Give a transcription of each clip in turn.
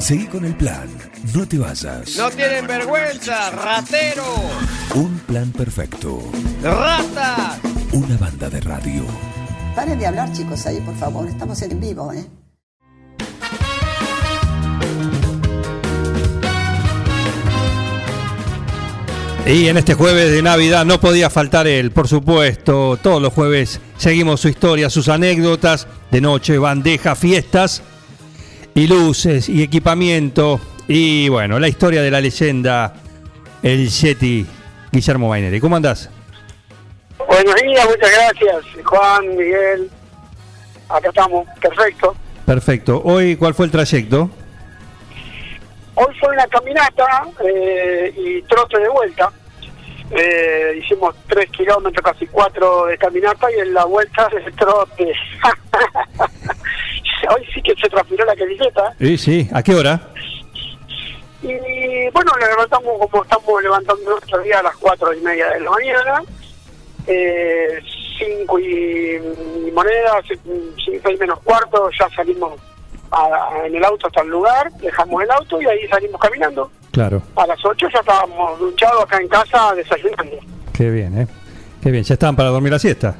Seguí con el plan. No te vayas. No tienen vergüenza, ratero. Un plan perfecto. Rata. Una banda de radio. Paren de hablar, chicos, ahí, por favor. Estamos en vivo, ¿eh? Y en este jueves de Navidad no podía faltar él, por supuesto. Todos los jueves seguimos su historia, sus anécdotas de noche, bandeja, fiestas y luces y equipamiento. Y bueno, la historia de la leyenda, el Yeti Guillermo Maineri. ¿Cómo andás? Buenos días, muchas gracias, Juan, Miguel. Acá estamos, perfecto. Perfecto. Hoy, ¿cuál fue el trayecto? Hoy fue una caminata eh, y trote de vuelta. Eh, hicimos tres kilómetros, casi cuatro de caminata y en la vuelta de trote. Hoy sí que se transpiró la camiseta. Sí, sí. ¿A qué hora? Y bueno, le levantamos como estamos levantando nuestro día a las cuatro y media de la mañana. Eh, cinco y, y monedas, cinco y menos cuarto, ya salimos a- en el auto hasta el lugar, dejamos el auto y ahí salimos caminando. Claro. A las 8 ya estábamos duchados acá en casa desayunando. Qué bien, ¿eh? Qué bien. ¿Ya estaban para dormir la siesta?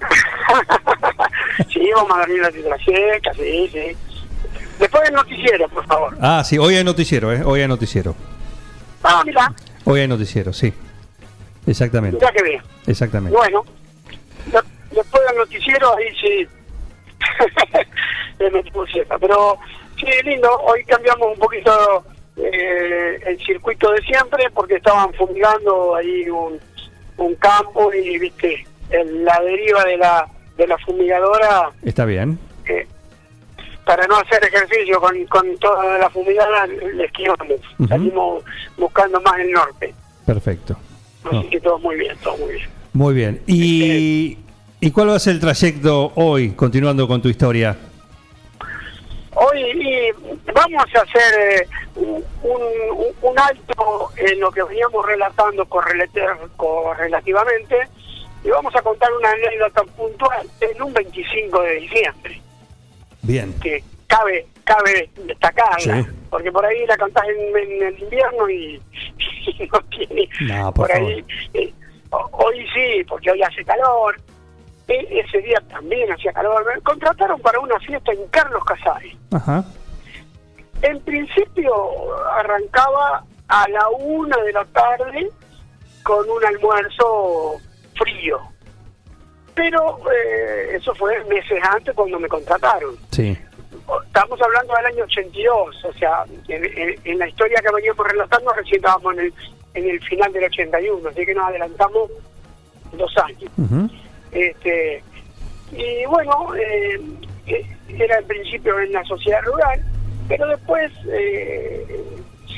sí, vamos a dormir la la siesta, sí, sí. Después del noticiero, por favor. Ah, sí. Hoy hay noticiero, ¿eh? Hoy hay noticiero. Ah, mira, Hoy hay noticiero, sí. Exactamente. mira que bien. Exactamente. Bueno, de- después del noticiero, ahí sí. Pero sí, lindo. Hoy cambiamos un poquito eh, el circuito de siempre porque estaban fumigando ahí un, un campo y, viste, el- la deriva de la, de la fumigadora. Está bien. eh, para no hacer ejercicio con, con toda la fumigada, le esquivamos. Ujú. Salimos buscando más el norte. Perfecto. Así No. que todo muy bien, todo muy bien. Muy bien. ¿Y, ¿Y cuál va a ser el trayecto hoy, continuando con tu historia? Hoy y vamos a hacer eh, un, un- un alto en lo que veníamos relatando correlativamente y vamos a contar una anécdota puntual en un 25 de diciembre Bien. que cabe cabe destacarla Sí. porque por ahí la cantás en, en el invierno y, y no tiene No, por ahí eh, ho- hoy sí porque hoy hace calor E- ese día también hacía calor me contrataron para una fiesta en Carlos Casares Ajá. en principio arrancaba a la una de la tarde con un almuerzo frío. Pero eh, eso fue meses antes cuando me contrataron. Sí. Estamos hablando del año 82, o sea, en, en- en la historia que veníamos relatando recién estábamos en el, en el final del 81, así que nos adelantamos dos años. Este, y bueno, eh, eh, era en principio en la sociedad rural, pero después eh,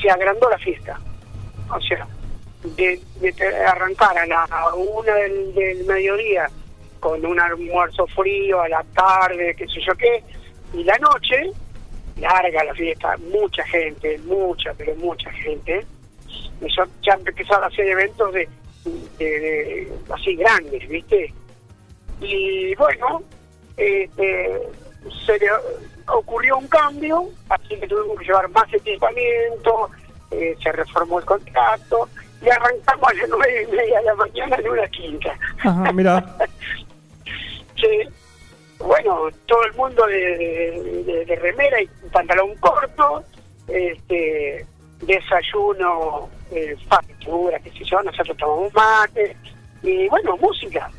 se agrandó la fiesta. O sea, de, de arrancar a la una del, mediodía con un almuerzo frío, a la tarde, qué sé yo qué, y la noche, larga la fiesta, mucha gente, mucha, pero mucha gente. Y ya, ya empezaron a hacer eventos de- así grandes, ¿viste? Y bueno, este, se le ocurrió un cambio, así que tuvimos que llevar más equipamiento, eh, se reformó el contrato y arrancamos a las nueve y media de la mañana en una quinta. Ajá, mira. Sí. Bueno, todo el mundo de, de- de remera y pantalón corto, este, desayuno, eh, factura, qué sé yo, nosotros tomamos mate, y bueno, música.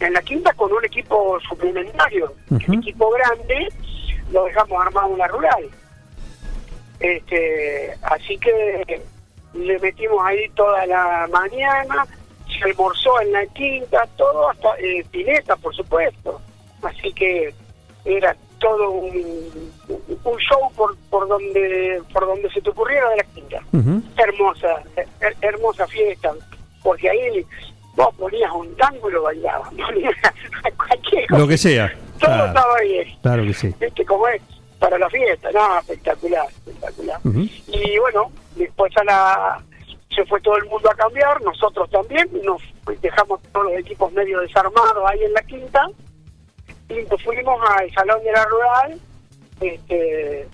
En la quinta con un equipo suplementario, Ujú. el equipo grande, lo dejamos armado en la rural. Este, así que le metimos ahí toda la mañana, se almorzó en la quinta, todo hasta eh, pileta, por supuesto. Así que era todo un, un show por, por donde por donde se te ocurriera de la quinta. Hermosa, her- hermosa fiesta, porque ahí vos ponías un tango y lo bailabas, ponías cualquier cosa, Lo que sea. todo Claro, estaba bien. claro que sí. ¿Viste cómo es? Para la fiesta, no, espectacular, espectacular. Y bueno, después a la se fue todo el mundo a cambiar, nosotros también, nos dejamos todos los equipos medio desarmados ahí en la quinta, y nos fuimos al Salón de la Rural, este,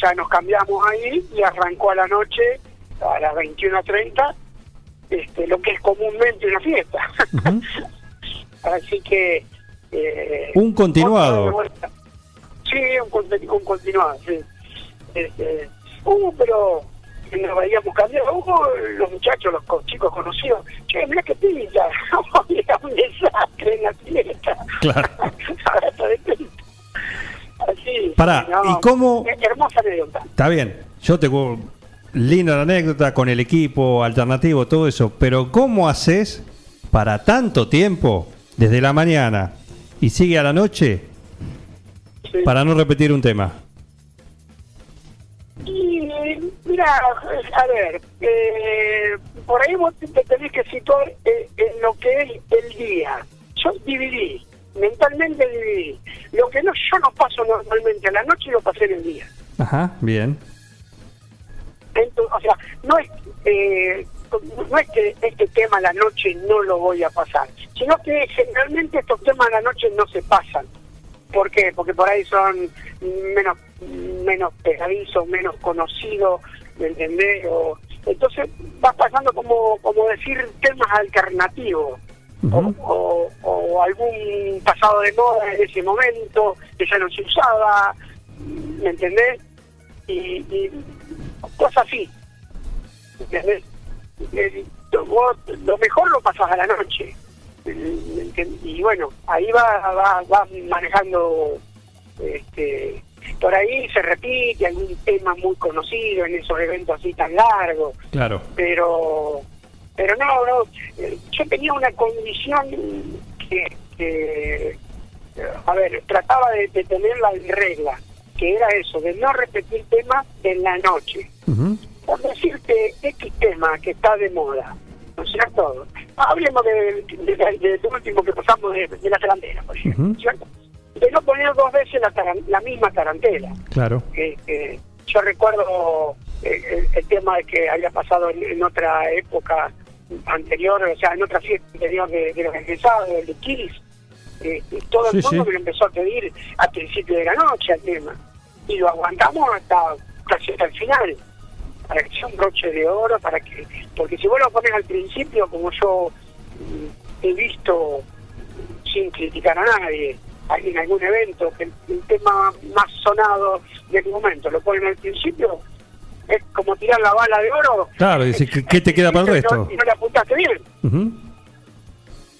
ya nos cambiamos ahí y arrancó a la noche a las 21.30 este, lo que es comúnmente una fiesta. Así que... eh, Un continuado. Sí, un, conti- un continuado, sí. Este, hubo, pero nos veíamos cambiar. Hubo los muchachos, los co- chicos conocidos. Che, mira qué pinta. Era un desastre en la fiesta. Claro. Ahora está de. Así. Pará, ¿y cómo- Hermosa anécdota. Está bien, yo tengo linda la anécdota con el equipo alternativo, todo eso, pero ¿cómo haces para tanto tiempo, desde la mañana y sigue a la noche, Sí. para no repetir un tema? Mira, a ver, eh, por ahí vos te te tenés que situar eh, en lo que es el día. Yo dividí, mentalmente dividí. Lo que no yo no paso normalmente a la noche lo pasé en el día. Ajá, bien. Entonces, o sea, no es, eh, no es que este tema a la noche no lo voy a pasar, sino que generalmente estos temas a la noche no se pasan. ¿Por qué? Porque por ahí son menos menos pegadizos, menos conocidos, ¿me entendés? O, entonces vas pasando como, como decir temas alternativos. o- Ujú. o, o algún pasado de moda en ese momento que ya no se usaba, ¿me entendés? Y, y cosas así, ¿entendés? Eh, vos lo mejor lo pasás a la noche. ¿me entendés? Y bueno, ahí va, va, va manejando, este, por ahí se repite algún tema muy conocido en esos eventos así tan largos Claro. pero pero no, no eh, yo tenía una condición que, que, eh, a ver trataba de, de tenerla en regla que era eso de no repetir temas en la noche por decirte X tema que está de moda ¿no es cierto? hablemos de, de, de- último que pasamos de, de la tarantela por ejemplo Ujú. ¿cierto? De no poner dos veces la, la misma tarantela Claro. eh, eh, yo recuerdo eh, el, el tema de que había pasado en, en otra época anterior, o sea, en otra fiesta anterior de, de los egresados, el de Kiris, eh, todo el mundo sí. me lo empezó a pedir al principio de la noche al tema. Y lo aguantamos hasta casi hasta el final, para que sea un broche de oro, para que porque si vos lo pones al principio, como yo mm, he visto, sin criticar a nadie, en algún evento, que el, el tema más sonado del momento lo ponen al principio, es como tirar la bala de oro. Claro, dice, ¿qué- qué te queda para el no- resto? Y no le apuntaste bien.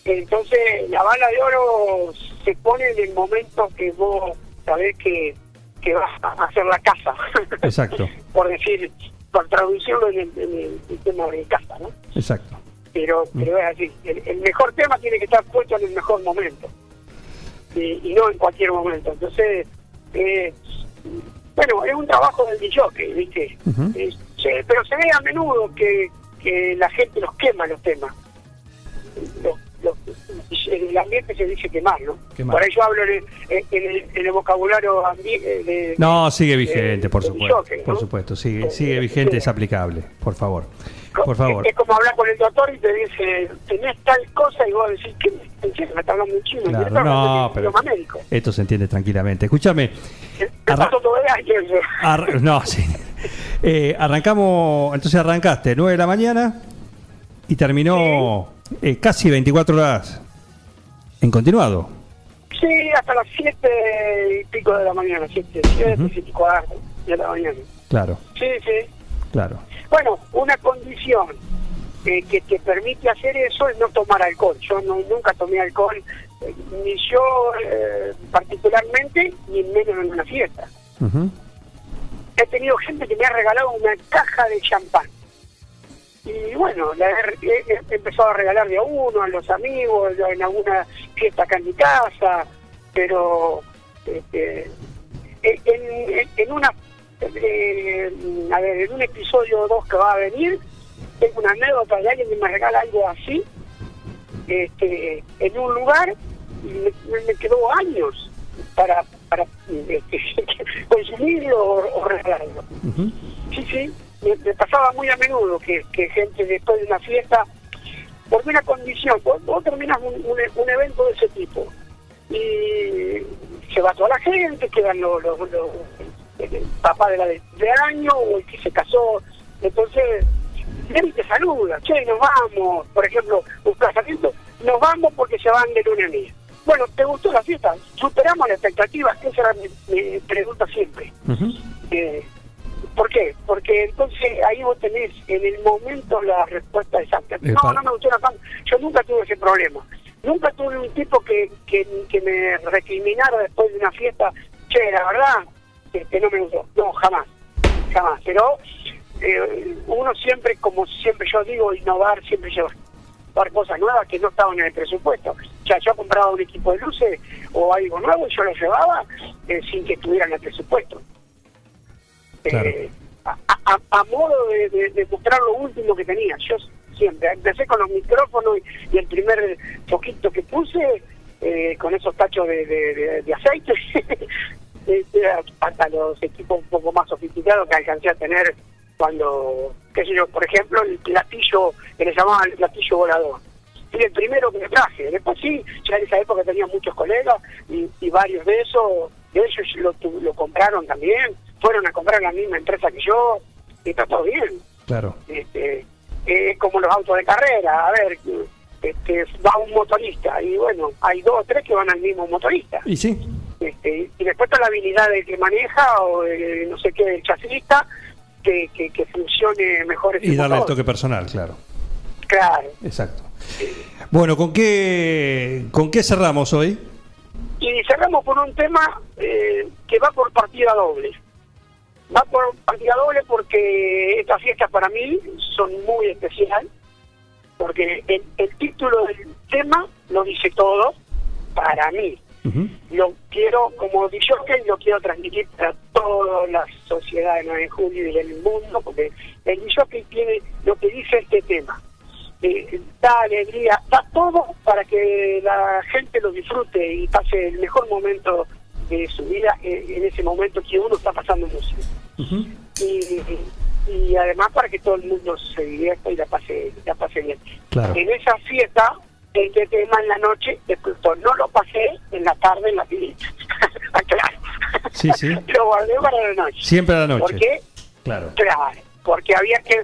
Entonces, la bala de oro se pone en el momento que vos sabés que, que vas a hacer la casa. Exacto. por decir, por traducirlo en el, en el- el tema de casa, ¿no? Exacto. Pero, pero es así. El, el mejor tema tiene que estar puesto en el mejor momento. Y, y no en cualquier momento. Entonces, eh, bueno, es un trabajo del DJ, ¿viste? Eh, se- pero se ve a menudo que, que la gente los quema los temas. Los- los- en el ambiente se dice quemar, ¿no? Quemar. Por ahí yo hablo en el, en el, en el vocabulario eh, de... No, sigue vigente, por supuesto. jockey, ¿no? Por supuesto, sigue, sigue eh, vigente, es aplicable. Por favor. Por favor. Es, es como hablar con el doctor y te dice, tenés tal cosa y vos decís, ¿qué me? Me está hablando en chino. Claro, no, pero esto se entiende tranquilamente. Escúchame. No, sí. Eh, arrancamos, entonces arrancaste 9 de la mañana y terminó eh, casi 24 horas en continuado. Sí, hasta las 7 y pico de la mañana, 7, 7, Ujú. 7 y cuarto de la mañana. Claro, Sí, sí. claro. Bueno, una condición eh, que te permite hacer eso es no tomar alcohol. Yo no, nunca tomé alcohol, eh, ni yo eh, particularmente, ni menos en una fiesta. He tenido gente que me ha regalado una caja de champán. Y bueno, la he, he- he empezado a regalar de a uno, a los amigos, en alguna fiesta acá en mi casa, pero este, en, en- en una eh, a ver, en un episodio o dos que va a venir, tengo una anécdota de alguien que me regala algo así, este, en un lugar, y me, me quedó años para, para este, consumirlo o, o regalarlo. Sí, sí, me, me pasaba muy a menudo que, que gente después de una fiesta, por una condición, vos, vos terminas un, un, un evento de ese tipo y se va toda la gente, quedan los, los, los, el papá de la de, de año o el que se casó. Entonces, y te saluda, che, nos vamos, por ejemplo, un casamiento, nos vamos porque se van de luna a mía. Bueno, ¿te gustó la fiesta? ¿Superamos la expectativa? Esa era mi, mi pregunta siempre. Eh, ¿Por qué? Porque entonces ahí vos tenés en el momento la respuesta exacta. Eh, No, no me gustó la fan. Yo nunca tuve ese problema. Nunca tuve un tipo que, que, que me recriminara después de una fiesta. Che, la verdad, este, no me gustó. No, jamás. Jamás. Pero eh, uno siempre, como siempre yo digo, innovar, siempre llevar cosas nuevas que no estaban en el presupuesto. O sea, yo compraba un equipo de luces o algo nuevo y yo lo llevaba eh, sin que estuviera en el presupuesto. Claro. Eh, a, a- a modo de, de- de mostrar lo último que tenía. Yo siempre empecé con los micrófonos y, y el primer foquito que puse eh, con esos tachos de aceite, este, hasta los equipos un poco más sofisticados que alcancé a tener cuando, qué sé yo, por ejemplo, el platillo que le llamaban el platillo volador. Fui el primero que me traje. Después sí, ya en esa época tenía muchos colegas y, y varios de esos, de ellos lo, lo compraron también, fueron a comprar la misma empresa que yo, y está todo bien. Claro. Este, es como los autos de carrera, a ver, este, va un motorista y bueno, hay dos o tres que van al mismo motorista. Y sí, Este, y después está la habilidad del que maneja o de no sé qué, del chasista, que, que, que funcione mejor ese y darle el toque personal, claro. Claro. Exacto. Bueno, ¿con qué, ¿con qué cerramos hoy? Y cerramos por un tema eh, que va por partida doble. Va por partida doble porque estas fiestas para mí son muy especial, porque el, el título del tema lo dice todo para mí. Ujú. Lo quiero, como DJ, lo quiero transmitir para toda la sociedad de 9 de julio y del mundo, porque el DJ tiene lo que dice este tema. Eh, da alegría, da todo para que la gente lo disfrute y pase el mejor momento de su vida eh, en ese momento que uno está pasando música. Ujú. Y, y además para que todo el mundo se divierta y la pase, la pase bien. Claro. En esa fiesta, este tema en la noche, explotó. no lo pasé en la tarde en la pilita. claro. Sí, sí. lo guardé para la noche. Siempre a la noche. ¿Por qué? Claro. Claro, porque había que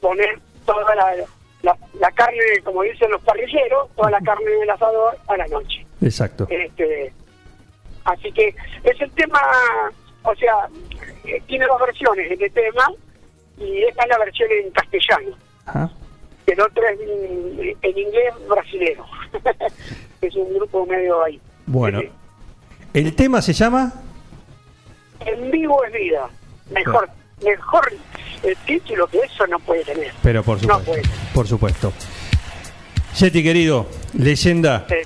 poner toda la, la, la carne, como dicen los parrilleros, toda la carne del asador a la noche. Exacto. Este, así que es el tema, o sea, eh, tiene dos versiones este tema y esta es la versión en castellano. Ajá. El otro es en, en inglés brasilero. es un grupo medio ahí. Bueno, el tema se llama En vivo es vida. Mejor, mejor eh, título que eso no puede tener. Pero por No supuesto. puede. por supuesto. Yeti querido, leyenda. Eh,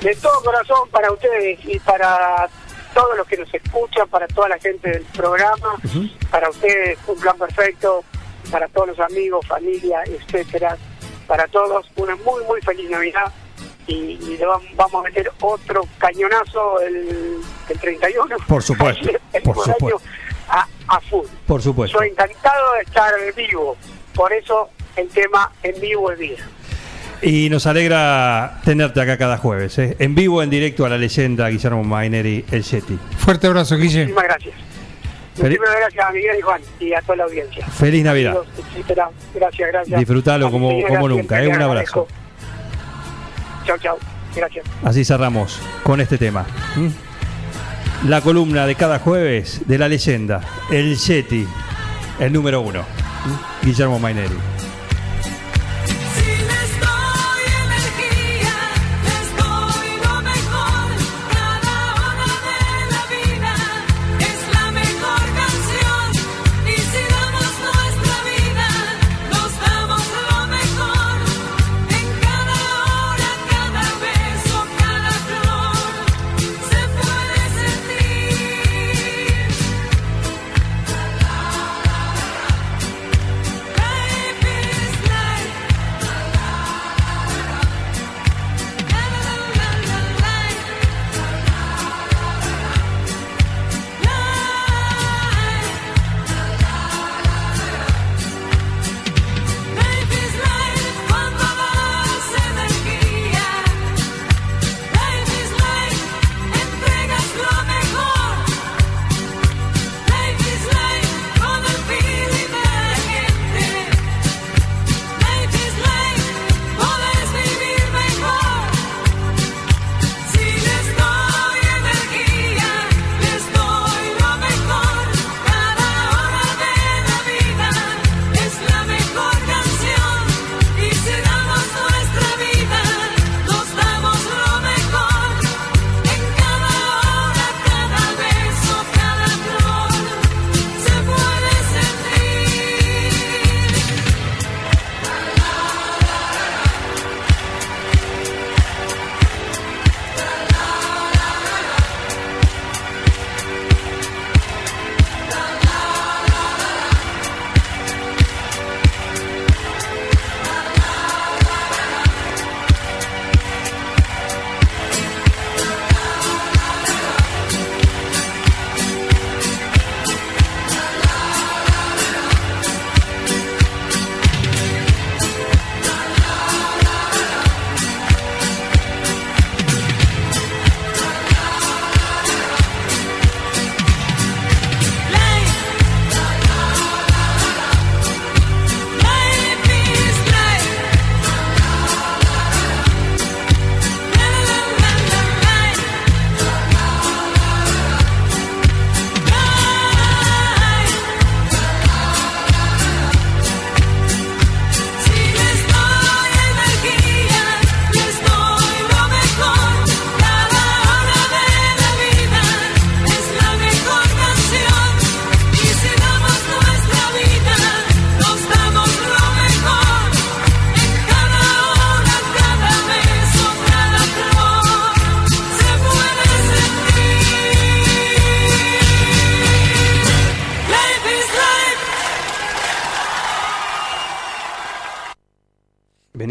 de todo corazón para ustedes y para todos los que nos escuchan, para toda la gente del programa, para ustedes un plan perfecto, para todos los amigos, familia, etcétera, para todos una muy muy feliz Navidad y, y le vam- vamos a meter otro cañonazo el, el 31. Por supuesto, El por supuesto. A, a full. Por supuesto. Soy encantado de estar en vivo, por eso el tema en vivo es vida. Y nos alegra tenerte acá cada jueves, ¿eh? en vivo, en directo a la leyenda Guillermo Maineri, el Yeti. Fuerte abrazo, Guille. Muchísimas gracias. Feliz- Muchísimas gracias a Miguel y Juan y a toda la audiencia. Feliz Navidad. Gracias, gracias. Disfrutalo como- nunca, ¿eh? Un abrazo. Chao, chao. Gracias. Así cerramos con este tema. ¿Mm? La columna de cada jueves de la leyenda, el Yeti, el número uno, ¿Mm? Guillermo Maineri.